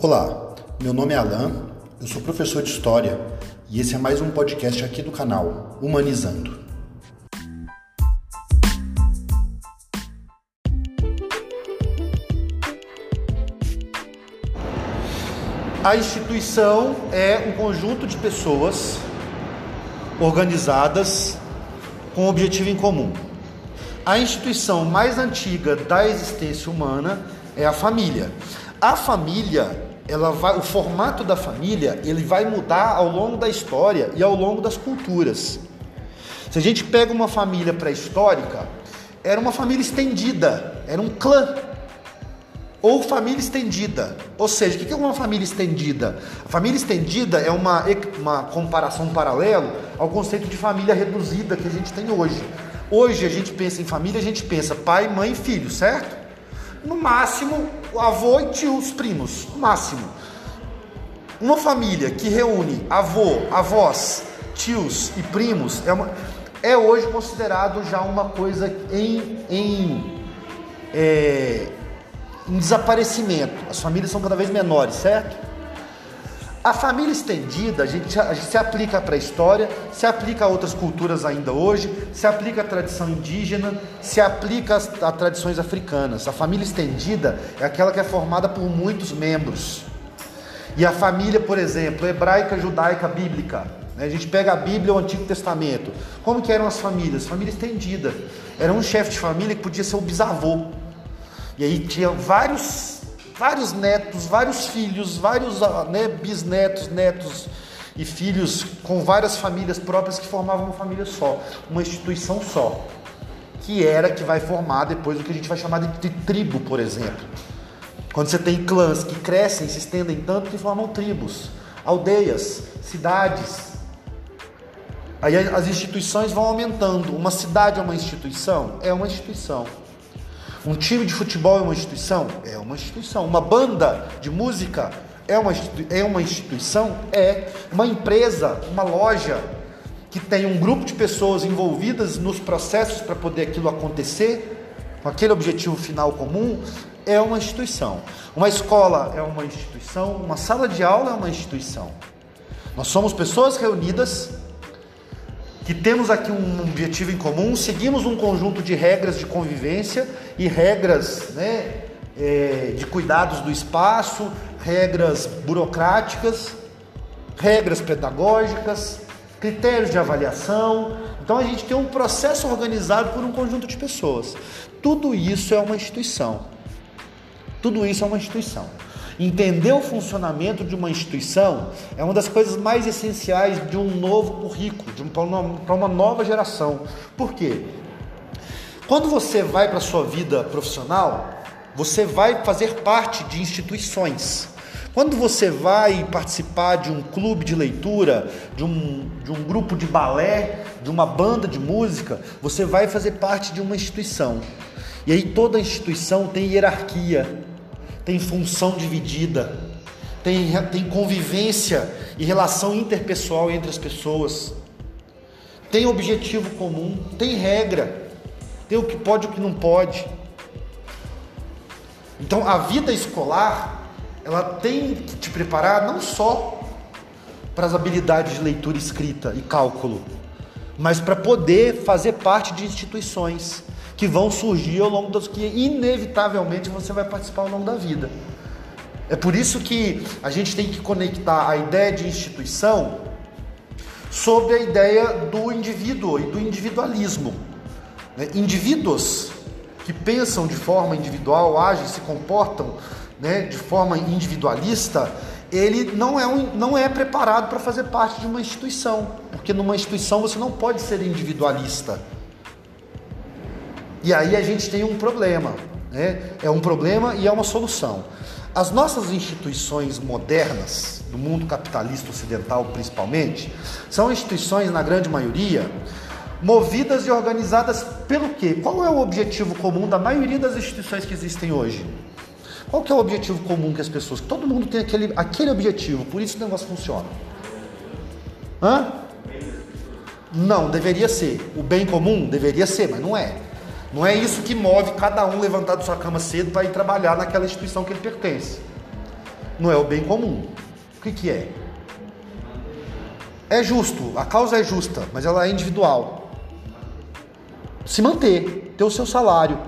Olá, meu nome é Alan, eu sou professor de História e esse é mais um podcast aqui do canal Humanizando. A instituição é um conjunto de pessoas organizadas com um objetivo em comum. A instituição mais antiga da existência humana é a família. A família ela vai, o formato da família ele vai mudar ao longo da história e ao longo das culturas. Se a gente pega uma família pré-histórica, era uma família estendida, era um clã ou família estendida. Ou seja, o que é uma família estendida? A família estendida é uma, uma comparação paralelo ao conceito de família reduzida que a gente tem hoje. Hoje a gente pensa em família, a gente pensa pai, mãe e filho, certo? No máximo, avô e tios, primos, no máximo. Uma família que reúne avô, avós, tios e primos é, uma, é hoje considerado já uma coisa em, em, é, em desaparecimento. As famílias são cada vez menores, certo? A família estendida, a gente, a gente se aplica para a história, se aplica a outras culturas ainda hoje, se aplica à tradição indígena, se aplica a tradições africanas. A família estendida é aquela que é formada por muitos membros. E a família, por exemplo, hebraica, judaica, bíblica. Né? A gente pega a Bíblia o Antigo Testamento. Como que eram as famílias? Família estendida. Era um chefe de família que podia ser o bisavô. E aí tinha vários vários netos, vários filhos, vários ah, né, bisnetos, netos e filhos com várias famílias próprias que formavam uma família só, uma instituição só, que era que vai formar depois o que a gente vai chamar de, de tribo, por exemplo. Quando você tem clãs que crescem, se estendem tanto que formam tribos, aldeias, cidades. Aí as instituições vão aumentando. Uma cidade é uma instituição? É uma instituição. Um time de futebol é uma instituição? É uma instituição. Uma banda de música é uma, é uma instituição? É. Uma empresa, uma loja que tem um grupo de pessoas envolvidas nos processos para poder aquilo acontecer, com aquele objetivo final comum, é uma instituição. Uma escola é uma instituição, uma sala de aula é uma instituição. Nós somos pessoas reunidas que temos aqui um objetivo em comum, seguimos um conjunto de regras de convivência e regras né, é, de cuidados do espaço, regras burocráticas, regras pedagógicas, critérios de avaliação. Então a gente tem um processo organizado por um conjunto de pessoas. Tudo isso é uma instituição. Tudo isso é uma instituição. Entender o funcionamento de uma instituição é uma das coisas mais essenciais de um novo currículo, para uma nova geração. Por quê? Quando você vai para a sua vida profissional, você vai fazer parte de instituições. Quando você vai participar de um clube de leitura, de um, de um grupo de balé, de uma banda de música, você vai fazer parte de uma instituição. E aí toda instituição tem hierarquia, tem função dividida, tem, tem convivência e relação interpessoal entre as pessoas, tem objetivo comum, tem regra, tem o que pode e o que não pode. Então a vida escolar, ela tem que te preparar não só para as habilidades de leitura escrita e cálculo, mas para poder fazer parte de instituições que vão surgir ao longo das que inevitavelmente você vai participar ao longo da vida. É por isso que a gente tem que conectar a ideia de instituição sobre a ideia do indivíduo e do individualismo. Né? Indivíduos que pensam de forma individual, agem, se comportam né, de forma individualista, ele não é, um, não é preparado para fazer parte de uma instituição, porque numa instituição você não pode ser individualista. E aí a gente tem um problema, né? É um problema e é uma solução. As nossas instituições modernas, do mundo capitalista ocidental principalmente, são instituições, na grande maioria, movidas e organizadas pelo quê? Qual é o objetivo comum da maioria das instituições que existem hoje? Qual que é o objetivo comum que as pessoas... Todo mundo tem aquele, aquele objetivo, por isso o negócio funciona. Hã? Não, deveria ser. O bem comum deveria ser, mas não é. Não é isso que move cada um levantar da sua cama cedo para ir trabalhar naquela instituição que ele pertence. não é o bem comum. O que, que é? É justo, a causa é justa, mas ela é individual. Se manter, ter o seu salário,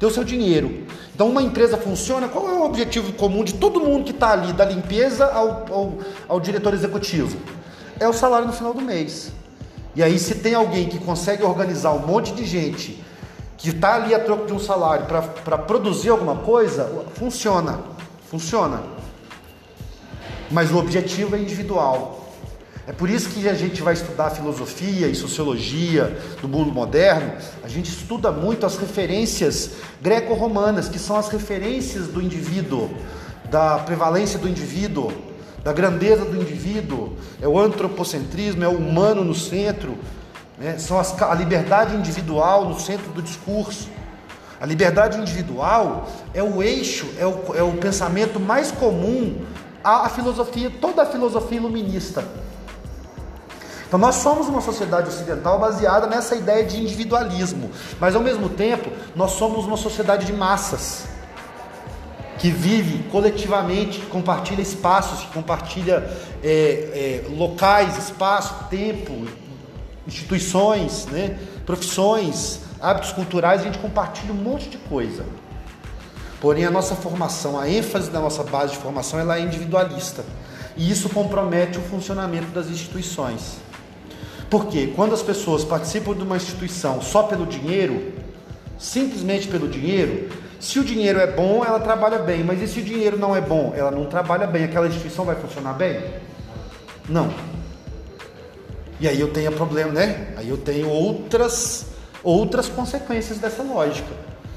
ter o seu dinheiro. Então, uma empresa funciona, qual é o objetivo comum de todo mundo que está ali, da limpeza ao, ao, ao diretor executivo? É o salário no final do mês. E aí, se tem alguém que consegue organizar um monte de gente que está ali a troco de um salário para produzir alguma coisa, funciona. Funciona. Mas o objetivo é individual. É por isso que a gente vai estudar filosofia e sociologia do mundo moderno. A gente estuda muito as referências greco-romanas, que são as referências do indivíduo, da prevalência do indivíduo, da grandeza do indivíduo. É o antropocentrismo, é o humano no centro. Né? São as, a liberdade individual no centro do discurso. A liberdade individual é o eixo, é o, é o pensamento mais comum à filosofia, toda a filosofia iluminista. Então nós somos uma sociedade ocidental baseada nessa ideia de individualismo, mas ao mesmo tempo nós somos uma sociedade de massas que vive coletivamente, que compartilha espaços, que compartilha é, é, locais, espaço, tempo, instituições, né, profissões, hábitos culturais, a gente compartilha um monte de coisa. Porém, a nossa formação, a ênfase da nossa base de formação, ela é individualista. E isso compromete o funcionamento das instituições. Porque quando as pessoas participam de uma instituição só pelo dinheiro, simplesmente pelo dinheiro, se o dinheiro é bom, ela trabalha bem, mas e se o dinheiro não é bom, ela não trabalha bem, aquela instituição vai funcionar bem? Não. E aí eu tenho problema, né? Aí eu tenho outras outras consequências dessa lógica.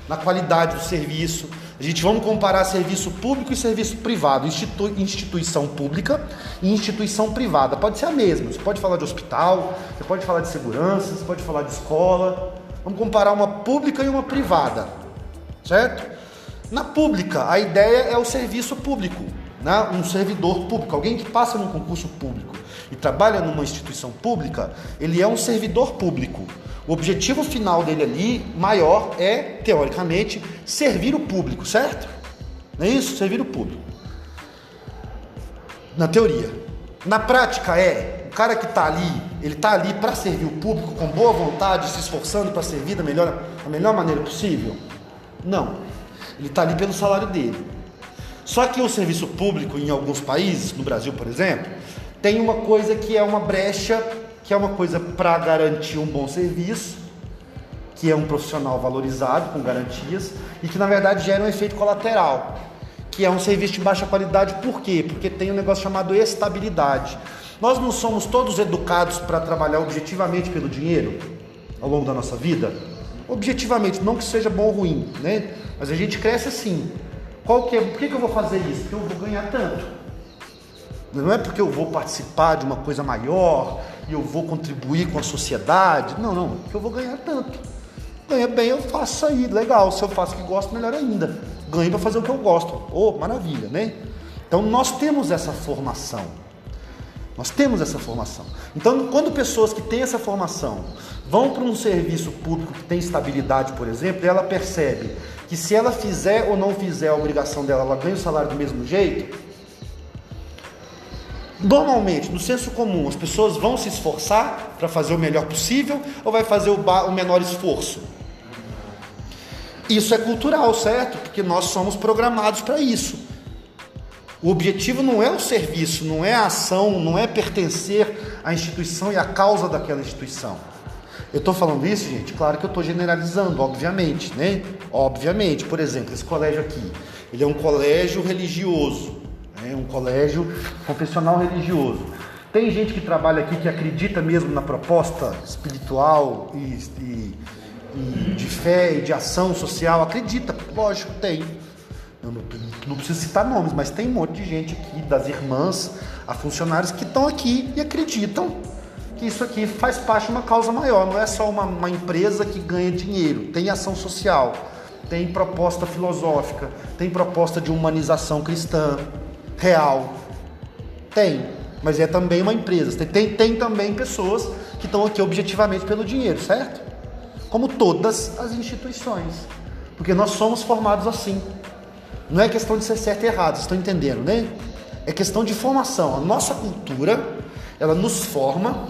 Na qualidade do serviço, a gente vamos comparar serviço público e serviço privado, institu instituição pública e instituição privada. Pode ser a mesma. Você pode falar de hospital, você pode falar de segurança, você pode falar de escola. Vamos comparar uma pública e uma privada, certo? Na pública, a ideia é o serviço público, né? um servidor público, alguém que passa num concurso público e trabalha numa instituição pública, ele é um servidor público. O objetivo final dele ali, maior, é, teoricamente, servir o público, certo? Não é isso? Servir o público. Na teoria. Na prática é, o cara que está ali, ele está ali para servir o público com boa vontade, se esforçando para servir da melhor, da melhor maneira possível? Não. Ele está ali pelo salário dele. Só que o serviço público em alguns países, no Brasil, por exemplo, tem uma coisa que é uma brecha que é uma coisa para garantir um bom serviço, que é um profissional valorizado, com garantias, e que na verdade gera um efeito colateral, que é um serviço de baixa qualidade, por quê? Porque tem um negócio chamado estabilidade. Nós não somos todos educados para trabalhar objetivamente pelo dinheiro ao longo da nossa vida? Objetivamente, não que seja bom ou ruim, né? Mas a gente cresce assim. Qual que é, por que, que eu vou fazer isso? Porque eu vou ganhar tanto. Não é porque eu vou participar de uma coisa maior, e eu vou contribuir com a sociedade. Não, não, porque eu vou ganhar tanto. Ganha bem, eu faço aí, legal. Se eu faço o que gosto, melhor ainda. Ganho para fazer o que eu gosto. Oh, maravilha, né? Então nós temos essa formação. Nós temos essa formação. Então, quando pessoas que têm essa formação vão para um serviço público que tem estabilidade, por exemplo, ela percebe que se ela fizer ou não fizer a obrigação dela, ela ganha o salário do mesmo jeito, Normalmente, no senso comum, as pessoas vão se esforçar para fazer o melhor possível ou vai fazer o, o menor esforço? Isso é cultural, certo? Porque nós somos programados para isso. O objetivo não é o serviço, não é a ação, não é pertencer à instituição e à causa daquela instituição. Eu estou falando isso, gente, claro que eu estou generalizando, obviamente, né? Obviamente, por exemplo, esse colégio aqui, ele é um colégio religioso é um colégio confessional religioso. Tem gente que trabalha aqui que acredita mesmo na proposta espiritual e, e, e de fé e de ação social? Acredita, lógico, tem. Eu não, não preciso citar nomes, mas tem um monte de gente aqui, das irmãs a funcionários, que estão aqui e acreditam que isso aqui faz parte de uma causa maior, não é só uma, uma empresa que ganha dinheiro, tem ação social, tem proposta filosófica, tem proposta de humanização cristã, real? Tem, mas é também uma empresa. Tem, tem, tem também pessoas que estão aqui objetivamente pelo dinheiro, certo? Como todas as instituições. Porque nós somos formados assim. Não é questão de ser certo e errado, vocês estão entendendo, né? É questão de formação. A nossa cultura, ela nos forma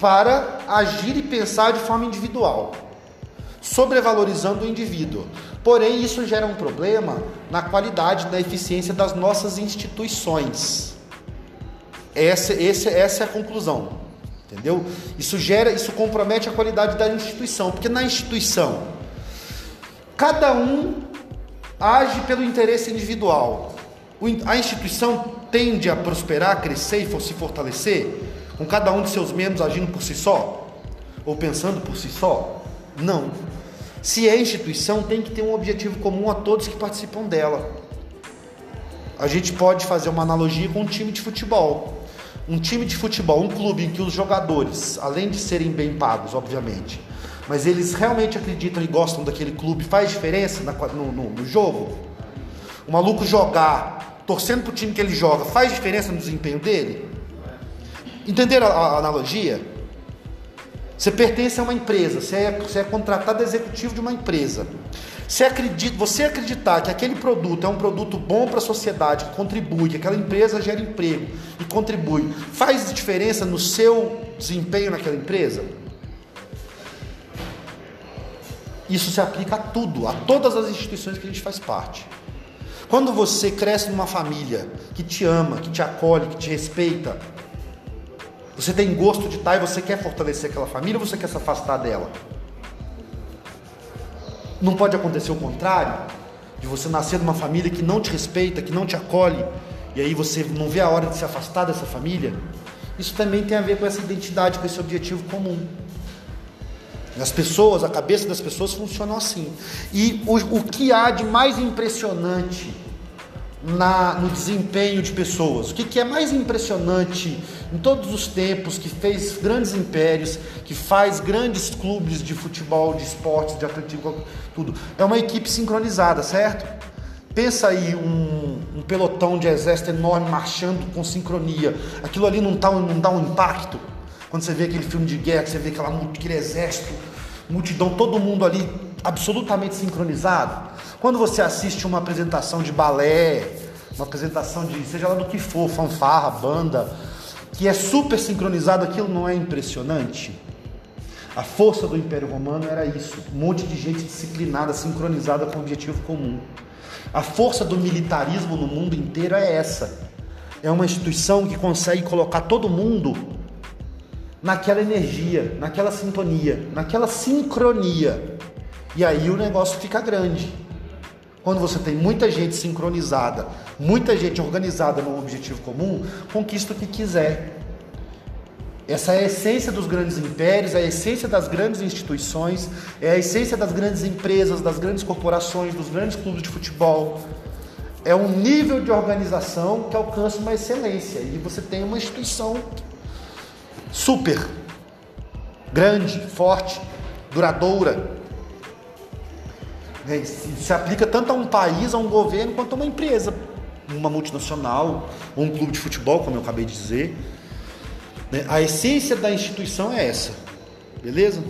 para agir e pensar de forma individual, sobrevalorizando o indivíduo. Porém, isso gera um problema na qualidade, na eficiência das nossas instituições. Essa, essa, essa é a conclusão. Entendeu? Isso gera, isso compromete a qualidade da instituição, porque na instituição cada um age pelo interesse individual. A instituição tende a prosperar, crescer e se fortalecer com cada um de seus membros agindo por si só ou pensando por si só? Não. Se é instituição, tem que ter um objetivo comum a todos que participam dela. A gente pode fazer uma analogia com um time de futebol. Um time de futebol, um clube em que os jogadores, além de serem bem pagos, obviamente, mas eles realmente acreditam e gostam daquele clube, faz diferença no, no, no jogo? O maluco jogar, torcendo para o time que ele joga, faz diferença no desempenho dele? Entenderam a, a analogia? Você pertence a uma empresa, você é, você é contratado executivo de uma empresa. Você, acredita, você acreditar que aquele produto é um produto bom para a sociedade, que contribui, que aquela empresa gera emprego e contribui, faz diferença no seu desempenho naquela empresa? Isso se aplica a tudo, a todas as instituições que a gente faz parte. Quando você cresce numa família que te ama, que te acolhe, que te respeita, você tem gosto de estar e você quer fortalecer aquela família ou você quer se afastar dela? Não pode acontecer o contrário, de você nascer numa família que não te respeita, que não te acolhe, e aí você não vê a hora de se afastar dessa família? Isso também tem a ver com essa identidade, com esse objetivo comum. As pessoas, a cabeça das pessoas funciona assim. E o, o que há de mais impressionante na, no desempenho de pessoas. O que, que, é mais impressionante em todos os tempos, que fez grandes impérios, que faz grandes clubes de futebol, de esportes, de atletismo, tudo. É uma equipe sincronizada, certo? Pensa aí um, um pelotão de exército enorme marchando com sincronia. Aquilo ali não, tá, não dá um impacto? Quando você vê aquele filme de guerra, você vê aquela, aquele exército, multidão, todo mundo ali absolutamente sincronizado. Quando você assiste uma apresentação de balé, uma apresentação de seja lá do que for, fanfarra, banda, que é super sincronizado, aquilo não é impressionante? A força do Império Romano era isso, um monte de gente disciplinada, sincronizada com um objetivo comum. A força do militarismo no mundo inteiro é essa. É uma instituição que consegue colocar todo mundo naquela energia, naquela sintonia, naquela sincronia. E aí o negócio fica grande. Quando você tem muita gente sincronizada, muita gente organizada num objetivo comum, conquista o que quiser. Essa é a essência dos grandes impérios, é a essência das grandes instituições, é a essência das grandes empresas, das grandes corporações, dos grandes clubes de futebol. É um nível de organização que alcança uma excelência e você tem uma instituição super grande, forte, duradoura. É, se aplica tanto a um país, a um governo, quanto a uma empresa, uma multinacional, ou um clube de futebol, como eu acabei de dizer. Né? A essência da instituição é essa, beleza?